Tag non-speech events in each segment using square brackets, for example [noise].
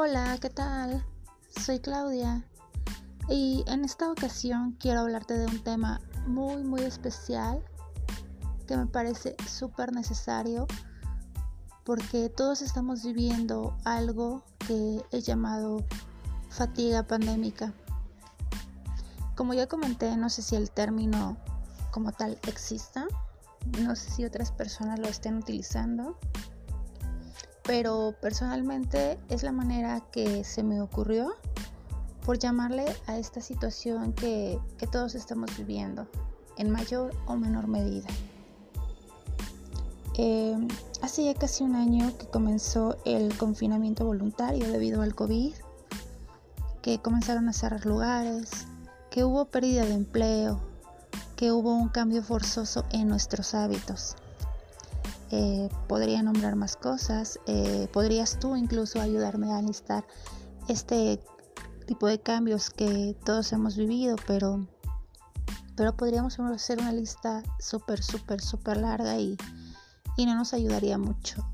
Hola, ¿qué tal? Soy Claudia y en esta ocasión quiero hablarte de un tema muy muy especial que me parece súper necesario porque todos estamos viviendo algo que he llamado fatiga pandémica. Como ya comenté, no sé si el término como tal exista, no sé si otras personas lo estén utilizando pero personalmente es la manera que se me ocurrió por llamarle a esta situación que, todos estamos viviendo en mayor o menor medida. Em, hace ya casi un año que comenzó el confinamiento voluntario debido al COVID, que comenzaron a cerrar lugares, que hubo pérdida de empleo, que hubo un cambio forzoso en nuestros hábitos. Eh, podría nombrar más cosas. Eh, podrías tú incluso ayudarme a listar este tipo de cambios que todos hemos vivido, pero, pero podríamos hacer una lista súper, súper, súper larga y, y, no nos ayudaría mucho.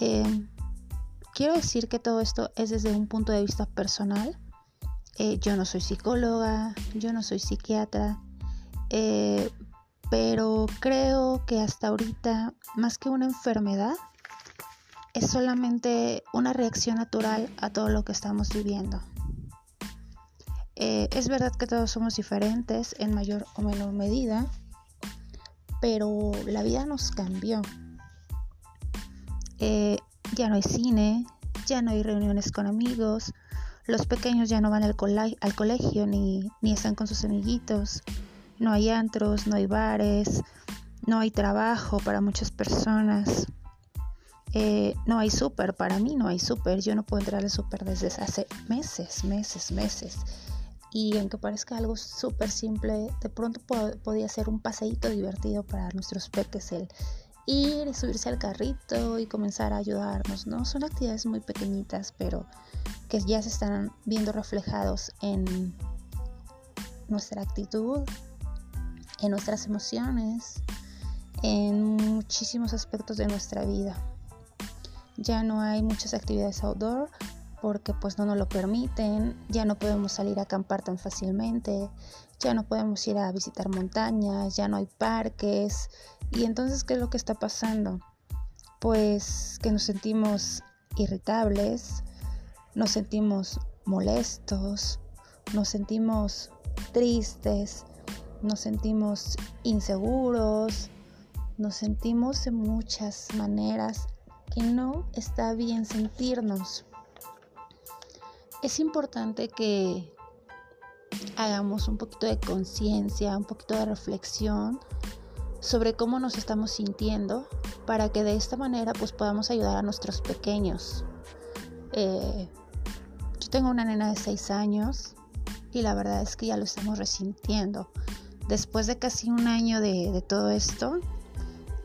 Eh, quiero decir que todo esto es desde un punto de vista personal. yo no soy psicóloga, yo no soy psiquiatra, pero creo que hasta ahorita, más que una enfermedad, es solamente una reacción natural a todo lo que estamos viviendo. Eh, es verdad que todos somos diferentes en mayor o menor medida, pero la vida nos cambió. Eh, ya no hay cine, ya no hay reuniones con amigos, los pequeños ya no van al, colegio ni están con sus amiguitos no hay antros, no hay bares, no hay trabajo para muchas personas. Eh, no hay súper, para mí no hay súper. Yo no puedo entrar al súper desde hace meses, meses, meses. Y aunque parezca algo súper simple, de pronto podía ser un paseíto divertido para nuestros peques el ir subirse al carrito y comenzar a ayudarnos, ¿no? Son actividades muy pequeñitas, pero que ya se están viendo reflejados en nuestra actitud, en nuestras emociones, en muchísimos aspectos de nuestra vida. Ya no hay muchas actividades outdoor porque pues no nos lo permiten, ya no podemos salir a acampar tan fácilmente, ya no podemos ir a visitar montañas, ya no hay parques. Y entonces, ¿qué es lo que está pasando? Pues que nos sentimos irritables, nos sentimos molestos, nos sentimos tristes, nos sentimos inseguros, nos sentimos de muchas maneras que no está bien sentirnos. Es importante que hagamos un poquito de conciencia, un poquito de reflexión sobre cómo nos estamos sintiendo para que de esta manera pues podamos ayudar a nuestros pequeños. Eh, yo tengo una nena de 6 años y la verdad es que ya lo estamos resintiendo después de casi un año de, todo esto,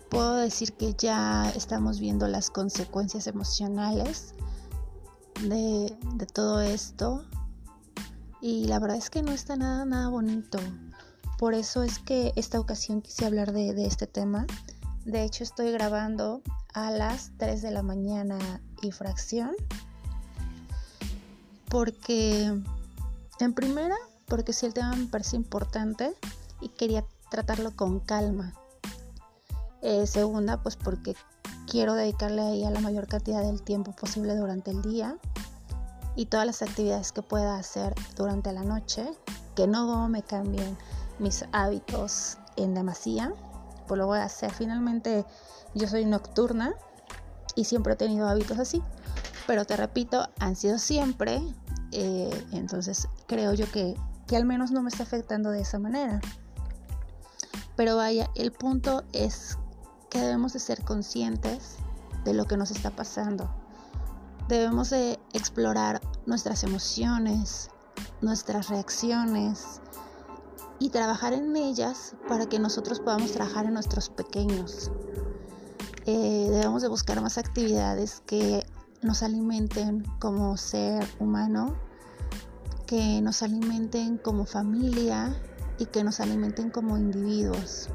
puedo decir que ya estamos viendo las consecuencias emocionales de, todo esto y la verdad es que no está nada, nada bonito. Por eso es que esta ocasión quise hablar de, de este tema. De hecho estoy grabando a las 3 de la mañana y fracción. Porque, en primera, porque si el tema me parece importante, y quería tratarlo con calma. Eh, segunda, pues porque quiero dedicarle a ella la mayor cantidad del tiempo posible durante el día y todas las actividades que pueda hacer durante la noche, que no me cambien mis hábitos en demasía, pues lo voy a hacer. Finalmente yo soy nocturna y siempre he tenido hábitos así, pero te repito, han sido siempre, eh, entonces creo yo que, que al menos no me está afectando de esa manera. Pero vaya, el punto es que debemos de ser conscientes de lo que nos está pasando. Debemos de explorar nuestras emociones, nuestras reacciones y trabajar en ellas para que nosotros podamos trabajar en nuestros pequeños. Eh, debemos de buscar más actividades que nos alimenten como ser humano, que nos alimenten como familia y que nos alimenten como individuos.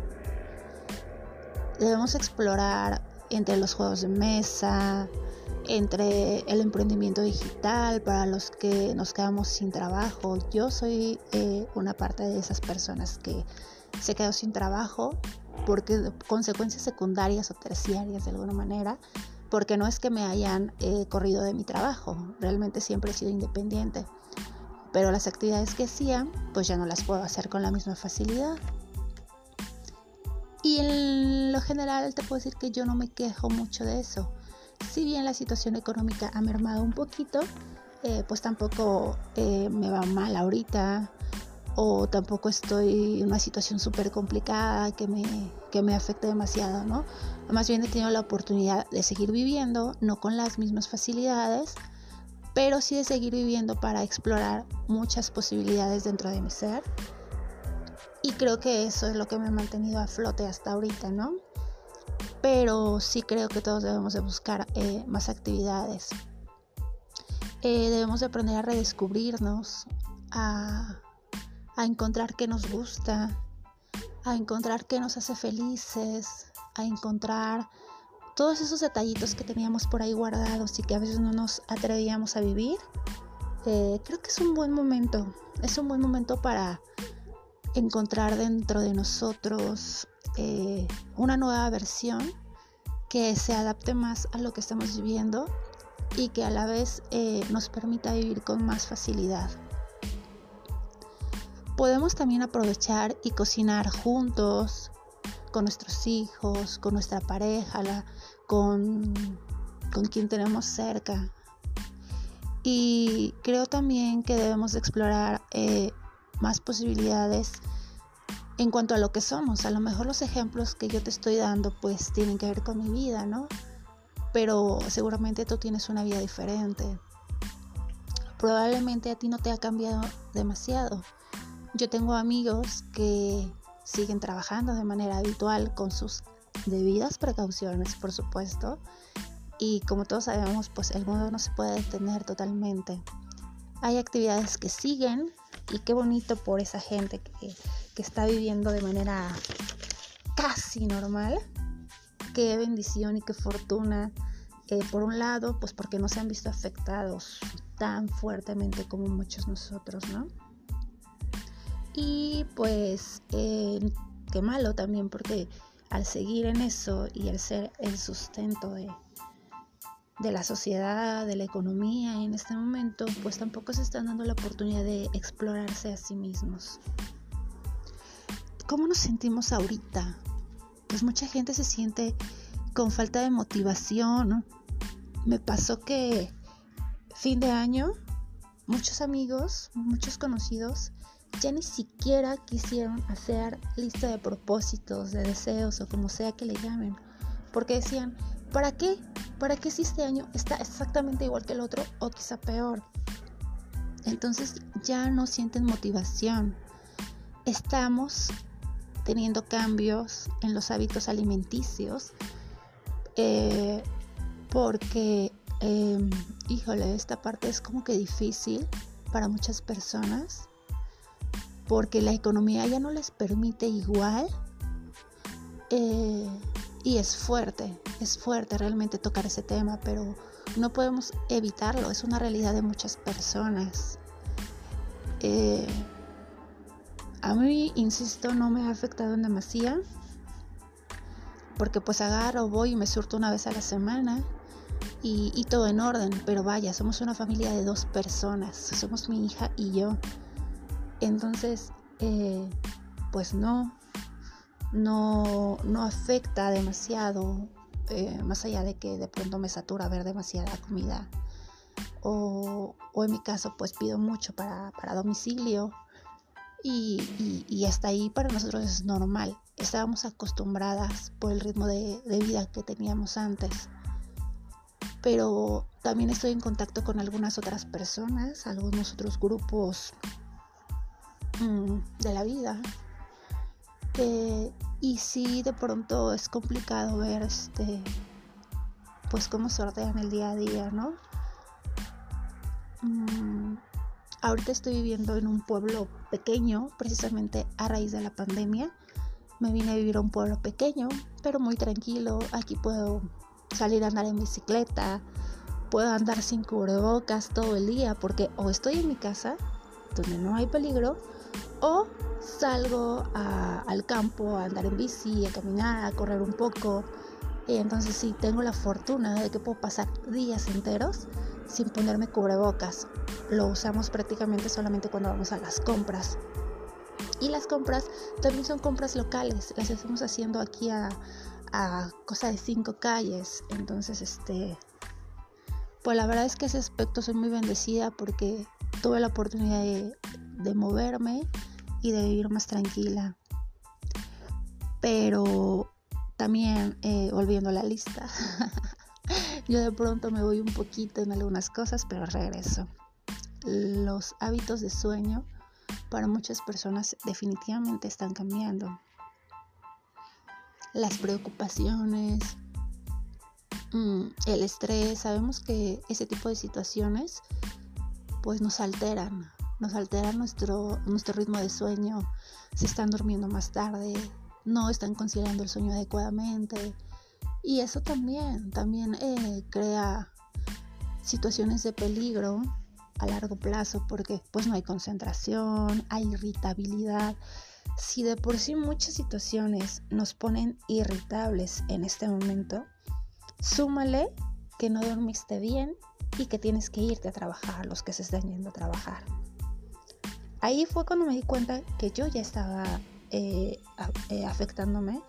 Debemos explorar entre los juegos de mesa, entre el emprendimiento digital, para los que nos quedamos sin trabajo. Yo soy eh, una parte de esas personas que se quedó sin trabajo porque consecuencias secundarias o terciarias de alguna manera, porque no es que me hayan eh, corrido de mi trabajo, realmente siempre he sido independiente, pero las actividades que hacía pues ya no las puedo hacer con la misma facilidad. Y en lo general te puedo decir que yo no me quejo mucho de eso. Si bien la situación económica ha mermado un poquito, eh, pues tampoco eh, me va mal ahorita o tampoco estoy en una situación súper complicada que me, que me afecte demasiado, ¿no? Más bien he tenido la oportunidad de seguir viviendo, no con las mismas facilidades, pero sí de seguir viviendo para explorar muchas posibilidades dentro de mi ser. Y creo que eso es lo que me ha mantenido a flote hasta ahorita, ¿no? Pero sí creo que todos debemos de buscar eh, más actividades. Eh, debemos de aprender a redescubrirnos, a a encontrar qué nos gusta, a encontrar qué nos hace felices, a encontrar todos esos detallitos que teníamos por ahí guardados y que a veces no nos atrevíamos a vivir. Eh, creo que es un buen momento, es un buen momento para encontrar dentro de nosotros eh, una nueva versión que se adapte más a lo que estamos viviendo y que a la vez eh, nos permita vivir con más facilidad podemos también aprovechar y cocinar juntos con nuestros hijos, con nuestra pareja, con, con quien tenemos cerca. Y creo también que debemos explorar eh, más posibilidades en cuanto a lo que somos. A lo mejor los ejemplos que yo te estoy dando pues tienen que ver con mi vida, ¿no? Pero seguramente tú tienes una vida diferente. Probablemente a ti no te ha cambiado demasiado yo tengo amigos que siguen trabajando de manera habitual con sus debidas precauciones, por supuesto. Y como todos sabemos, pues el mundo no se puede detener totalmente. Hay actividades que siguen y qué bonito por esa gente que, está viviendo de manera casi normal. Qué bendición y qué fortuna. Eh, por un lado, pues porque no se han visto afectados tan fuertemente como muchos nosotros, ¿no? Y pues eh, qué malo también porque al seguir en eso y al ser el sustento de, de la sociedad, de la economía en este momento, pues tampoco se están dando la oportunidad de explorarse a sí mismos. ¿Cómo nos sentimos ahorita? Pues mucha gente se siente con falta de motivación. Me pasó que fin de año, muchos amigos, muchos conocidos, ya ni siquiera quisieron hacer lista de propósitos, de deseos o como sea que le llamen, porque decían, ¿para qué? ¿Para qué si este año está exactamente igual que el otro o quizá peor? Entonces ya no sienten motivación. Estamos teniendo cambios en los hábitos alimenticios eh, porque, em, híjole, esta parte es como que difícil para muchas personas porque la economía ya no les permite igual eh, y es fuerte, es fuerte realmente tocar ese tema, pero no podemos evitarlo, es una realidad de muchas personas. Eh, a mí, insisto, no me ha afectado en demasía, porque pues agarro, voy y me surto una vez a la semana y, y todo en orden, pero vaya, somos una familia de dos personas, somos mi hija y yo. Entonces, eh, pues no, no, no afecta demasiado, eh, más allá de que de pronto me satura ver demasiada comida. O, en mi caso, pues pido mucho para, domicilio. Y, y, hasta ahí para nosotros es normal. Estábamos acostumbradas por el ritmo de, de vida que teníamos antes pero también estoy en contacto con algunas otras personas, algunos otros grupos de la vida. Eh, y si de pronto es complicado ver este pues cómo sortean el día a día, ¿no? Mm, ahorita estoy viviendo en un pueblo pequeño, precisamente a raíz de la pandemia. Me vine a vivir a un pueblo pequeño, pero muy tranquilo. Aquí puedo salir a andar en bicicleta, puedo andar sin cubrebocas todo el día porque o estoy en mi casa, donde no hay peligro, o salgo al campo a andar en bici, a caminar, a correr un poco. Y entonces sí, tengo la fortuna de que puedo pasar días enteros sin ponerme cubrebocas. Lo usamos prácticamente solamente cuando vamos a las compras. Y las compras también son compras locales, las estamos haciendo aquí a, a cosa de cinco calles. Entonces, este, pues la verdad es que ese aspecto soy muy bendecida porque tuve la oportunidad de, moverme y de vivir más tranquila. Pero también, eh, volviendo a la lista, [laughs] yo de pronto me voy un poquito en algunas cosas, pero regreso. Los hábitos de sueño para muchas personas definitivamente están cambiando. Las preocupaciones, Mm, el estrés, sabemos que ese tipo de situaciones pues nos alteran, nos alteran nuestro, nuestro ritmo de sueño, se están durmiendo más tarde, no están conciliando el sueño adecuadamente y eso también, también eh, crea situaciones de peligro a largo plazo porque pues no hay concentración, hay irritabilidad. Si de por sí muchas situaciones nos ponen irritables en este momento, Súmale que no dormiste bien y que tienes que irte a trabajar, los que se están yendo a trabajar. Ahí fue cuando me di cuenta que yo ya estaba eh, eh, afectándome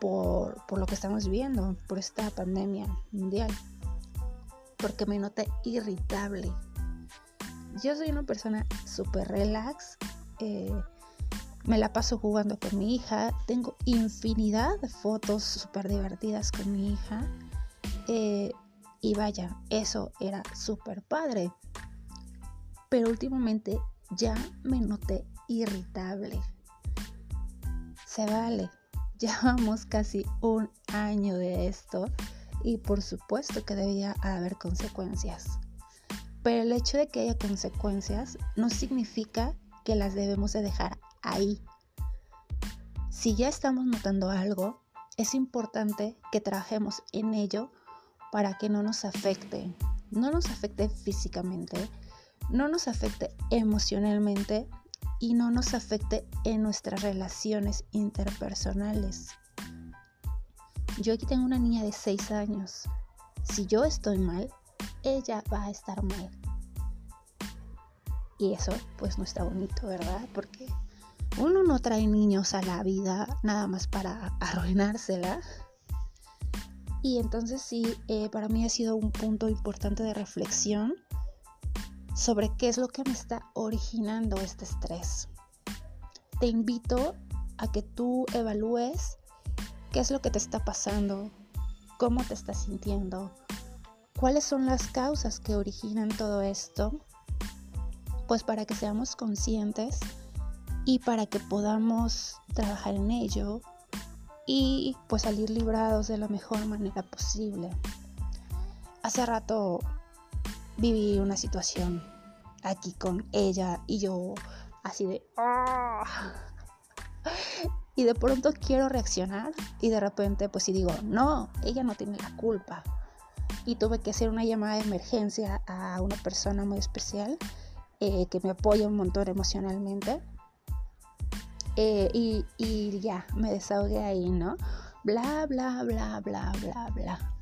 por, lo que estamos viviendo, por esta pandemia mundial, porque me noté irritable. Yo soy una persona súper relax, eh, me la paso jugando con mi hija, tengo infinidad de fotos súper divertidas con mi hija. Y vaya, eso era súper padre. Pero últimamente ya me noté irritable. Se vale. [laughs] Llevamos casi un año de esto y por supuesto que debía haber consecuencias. Pero el hecho de que haya consecuencias no significa que las debemos de dejar ahí. Si ya estamos notando algo, es importante que trabajemos en ello para que no nos afecte, no nos afecte físicamente, no nos afecte emocionalmente y no nos afecte en nuestras relaciones interpersonales. Yo aquí tengo una niña de 6 años. Si yo estoy mal, ella va a estar mal. Y eso pues no está bonito, ¿verdad? Porque uno no trae niños a la vida nada más para arruinársela. Y entonces sí, eh, para mí ha sido un punto importante de reflexión sobre qué es lo que me está originando este estrés. Te invito a que tú evalúes qué es lo que te está pasando, cómo te estás sintiendo, cuáles son las causas que originan todo esto, pues para que seamos conscientes y para que podamos trabajar en ello y pues salir librados de la mejor manera posible. Hace rato viví una situación aquí con ella y yo así de... Ah". Y de pronto quiero reaccionar y de repente pues si digo, no, ella no tiene la culpa. Y tuve que hacer una llamada de emergencia a una persona muy especial eh, que me apoya un montón emocionalmente eh, y, ya, me desahogué ahí, ¿no? Bla, bla, bla, bla, bla, bla.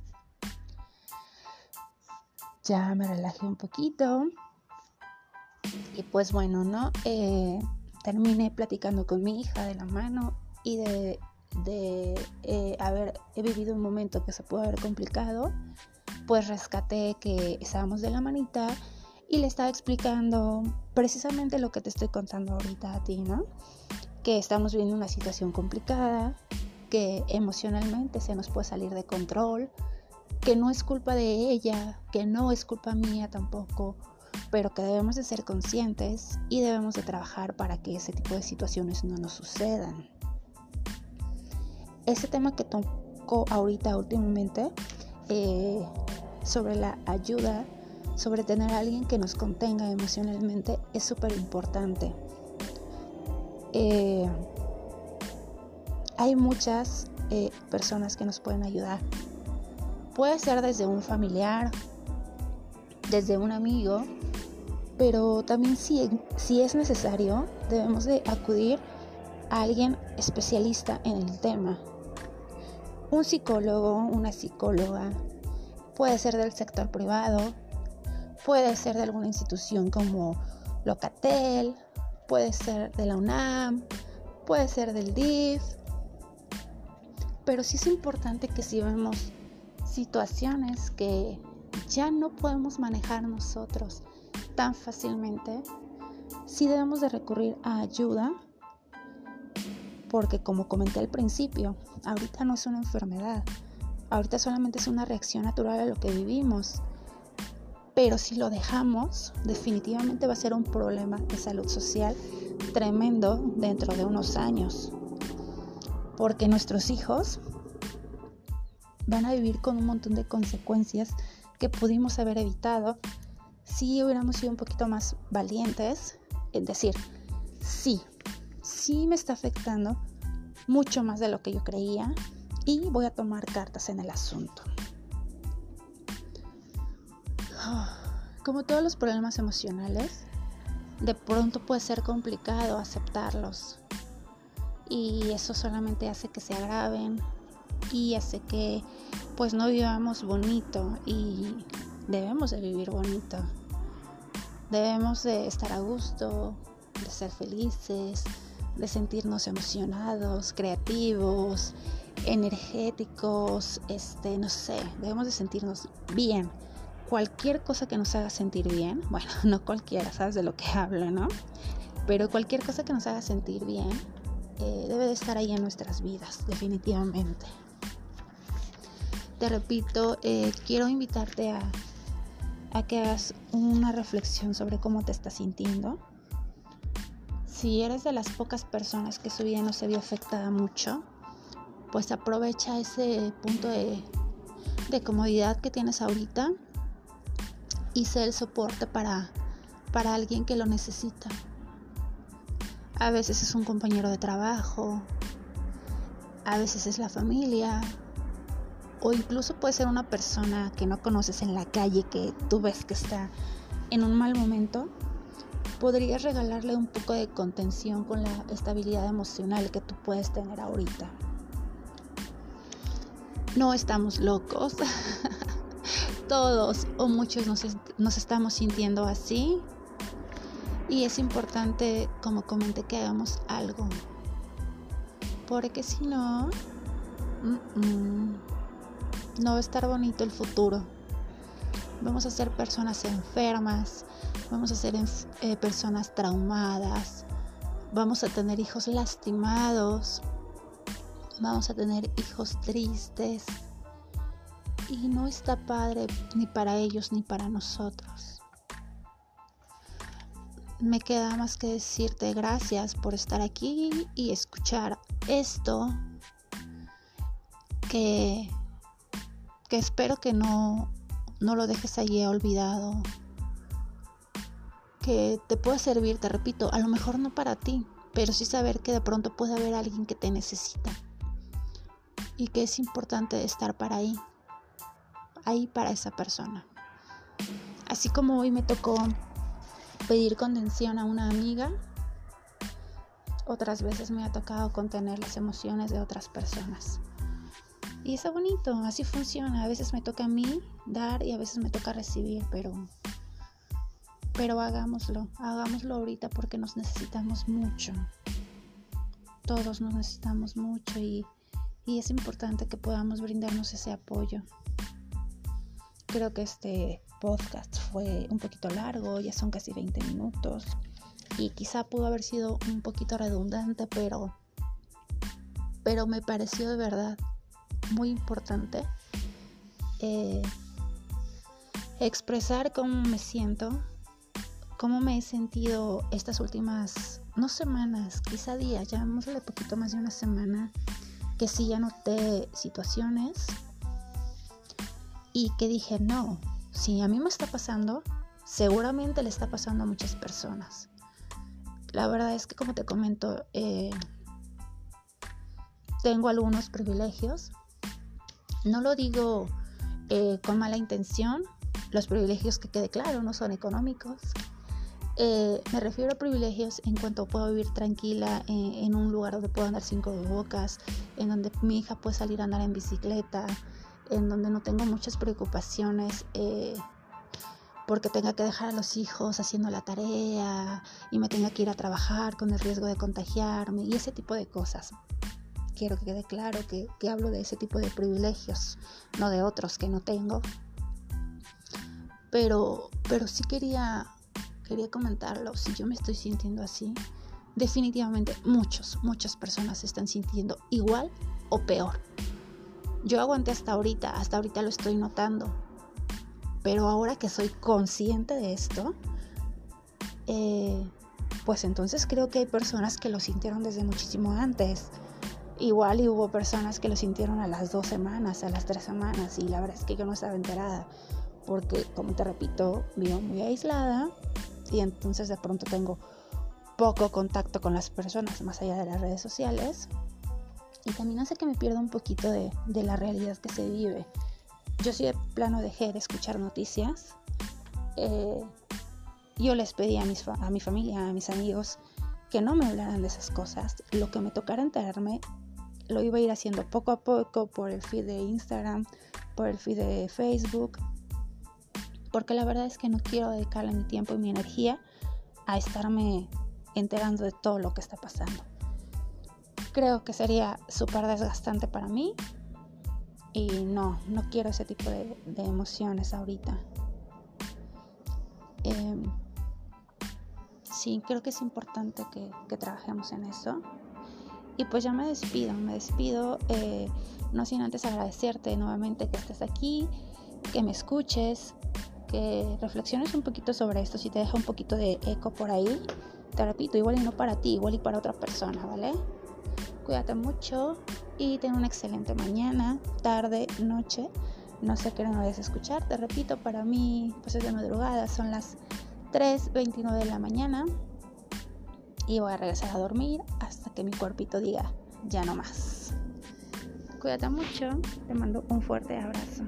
Ya me relajé un poquito. Y pues bueno, ¿no? Eh, terminé platicando con mi hija de la mano y de, de eh, haber he vivido un momento que se pudo haber complicado. Pues rescaté que estábamos de la manita y le estaba explicando precisamente lo que te estoy contando ahorita a ti, ¿no? que estamos viviendo una situación complicada, que emocionalmente se nos puede salir de control, que no es culpa de ella, que no es culpa mía tampoco, pero que debemos de ser conscientes y debemos de trabajar para que ese tipo de situaciones no nos sucedan. Ese tema que tocó ahorita últimamente eh, sobre la ayuda, sobre tener a alguien que nos contenga emocionalmente, es súper importante. Eh, hay muchas eh, personas que nos pueden ayudar. Puede ser desde un familiar, desde un amigo, pero también si, es necesario, debemos de acudir a alguien especialista en el tema. Un psicólogo, una psicóloga, puede ser del sector privado, puede ser de alguna institución como Locatel, puede ser de la UNAM, puede ser del DIF, pero sí es importante que si vemos situaciones que ya no podemos manejar nosotros tan fácilmente, sí debemos de recurrir a ayuda, porque como comenté al principio, ahorita no es una enfermedad, ahorita solamente es una reacción natural a lo que vivimos. Pero si lo dejamos, definitivamente va a ser un problema de salud social tremendo dentro de unos años. Porque nuestros hijos van a vivir con un montón de consecuencias que pudimos haber evitado si hubiéramos sido un poquito más valientes. Es decir, sí, sí me está afectando mucho más de lo que yo creía y voy a tomar cartas en el asunto. [sighs] Como todos los problemas emocionales, de pronto puede ser complicado aceptarlos y eso solamente hace que se agraven y hace que pues no vivamos bonito y debemos de vivir bonito. Debemos de estar a gusto, de ser felices, de sentirnos emocionados, creativos, energéticos, este, no sé, debemos de sentirnos bien. Cualquier cosa que nos haga sentir bien, [laughs] bueno, no cualquiera, sabes de lo que hablo, ¿no? Pero cualquier cosa que nos haga sentir bien eh, debe de estar ahí en nuestras vidas, definitivamente. Te repito, eh, quiero invitarte a, que hagas una reflexión sobre cómo te estás sintiendo. Si eres de las pocas personas que su vida no se vio afectada mucho, pues aprovecha ese punto de, comodidad que tienes ahorita y sé el soporte para, para alguien que lo necesita. A veces es un compañero de trabajo, a veces es la familia, o incluso puede ser una persona que no conoces en la calle que tú ves que está en un mal momento. Podrías regalarle un poco de contención con la estabilidad emocional que tú puedes tener ahorita no estamos locos. [laughs] Todos o muchos nos, estamos sintiendo así. Y es importante, como comenté, que hagamos algo. Porque si no, no va a estar bonito el futuro. Vamos a ser personas enfermas, vamos a ser eh, personas traumadas, vamos a tener hijos lastimados, vamos a tener hijos tristes y no está padre ni para ellos ni para nosotros. Me queda más que decirte gracias por estar aquí y escuchar esto que, que espero que no, no lo dejes allí olvidado, que te pueda servir, te repito, a lo mejor no para ti, pero sí saber que de pronto puede haber alguien que te necesita y que es importante estar para ahí, ahí para esa persona. Así como hoy me tocó pedir contención a una amiga, otras veces me ha tocado contener las emociones de otras personas. Y está bonito, así funciona. A veces me toca a mí dar y a veces me toca recibir, pero pero hagámoslo, hagámoslo ahorita porque nos necesitamos mucho. Todos nos necesitamos mucho y y es importante que podamos brindarnos ese apoyo. Creo que este podcast fue un poquito largo, ya son casi 20 minutos y quizá pudo haber sido un poquito redundante, pero pero me pareció de verdad muy importante eh, expresar cómo me siento, cómo me he sentido estas últimas, no semanas, quizá días, ya de poquito más de una semana que sí ya noté situaciones y que dije, no, si a mí me está pasando, seguramente le está pasando a muchas personas. La verdad es que como te comento, eh, tengo algunos privilegios. No lo digo eh, con mala intención, los privilegios que quede claro no son económicos. Eh, me refiero a privilegios en cuanto puedo vivir tranquila en, un lugar donde puedo andar cinco bocas, en donde mi hija puede salir a andar en bicicleta, en donde no tengo muchas preocupaciones eh, porque tenga que dejar a los hijos haciendo la tarea y me tenga que ir a trabajar con el riesgo de contagiarme y ese tipo de cosas. Quiero que quede claro que, que hablo de ese tipo de privilegios, no de otros que no tengo. Pero, pero sí quería quería comentarlo, si yo me estoy sintiendo así, definitivamente muchos, muchas personas se están sintiendo igual o peor. Yo aguanté hasta ahorita, hasta ahorita lo estoy notando, pero ahora que soy consciente de esto, eh, pues entonces creo que hay personas que lo sintieron desde muchísimo antes. Igual y hubo personas que lo sintieron a las dos semanas, a las tres semanas, y la verdad es que yo no estaba enterada, porque como te repito, vivo muy aislada, y entonces de pronto tengo poco contacto con las personas más allá de las redes sociales y también hace que me pierda un poquito de, la realidad que se vive. Yo sí de plano dejé de escuchar noticias. Eh, yo les pedí a, mis, a mi familia, a mis amigos, que no me hablaran de esas cosas. Lo que me tocara enterarme lo iba a ir haciendo poco a poco por el feed de Instagram, por el feed de Facebook, porque la verdad es que no quiero dedicarle mi tiempo y mi energía a estarme enterando de todo lo que está pasando. Creo que sería súper desgastante para mí y no, no quiero ese tipo de, emociones ahorita. Em, sí, creo que es importante que, trabajemos en eso. Y pues ya me despido, me despido, eh, no sin antes agradecerte nuevamente que estés aquí, que me escuches, que reflexiones un poquito sobre esto, si te deja un poquito de eco por ahí, te repito, igual y no para ti, igual y para otra persona, ¿vale? Cuídate mucho y ten una excelente mañana, tarde, noche. No sé qué no vayas a escuchar, te repito, para mí pues es de madrugada, son las 3.29 de la mañana y voy a regresar a dormir hasta que mi cuerpito diga ya no más. Cuídate mucho, te mando un fuerte abrazo.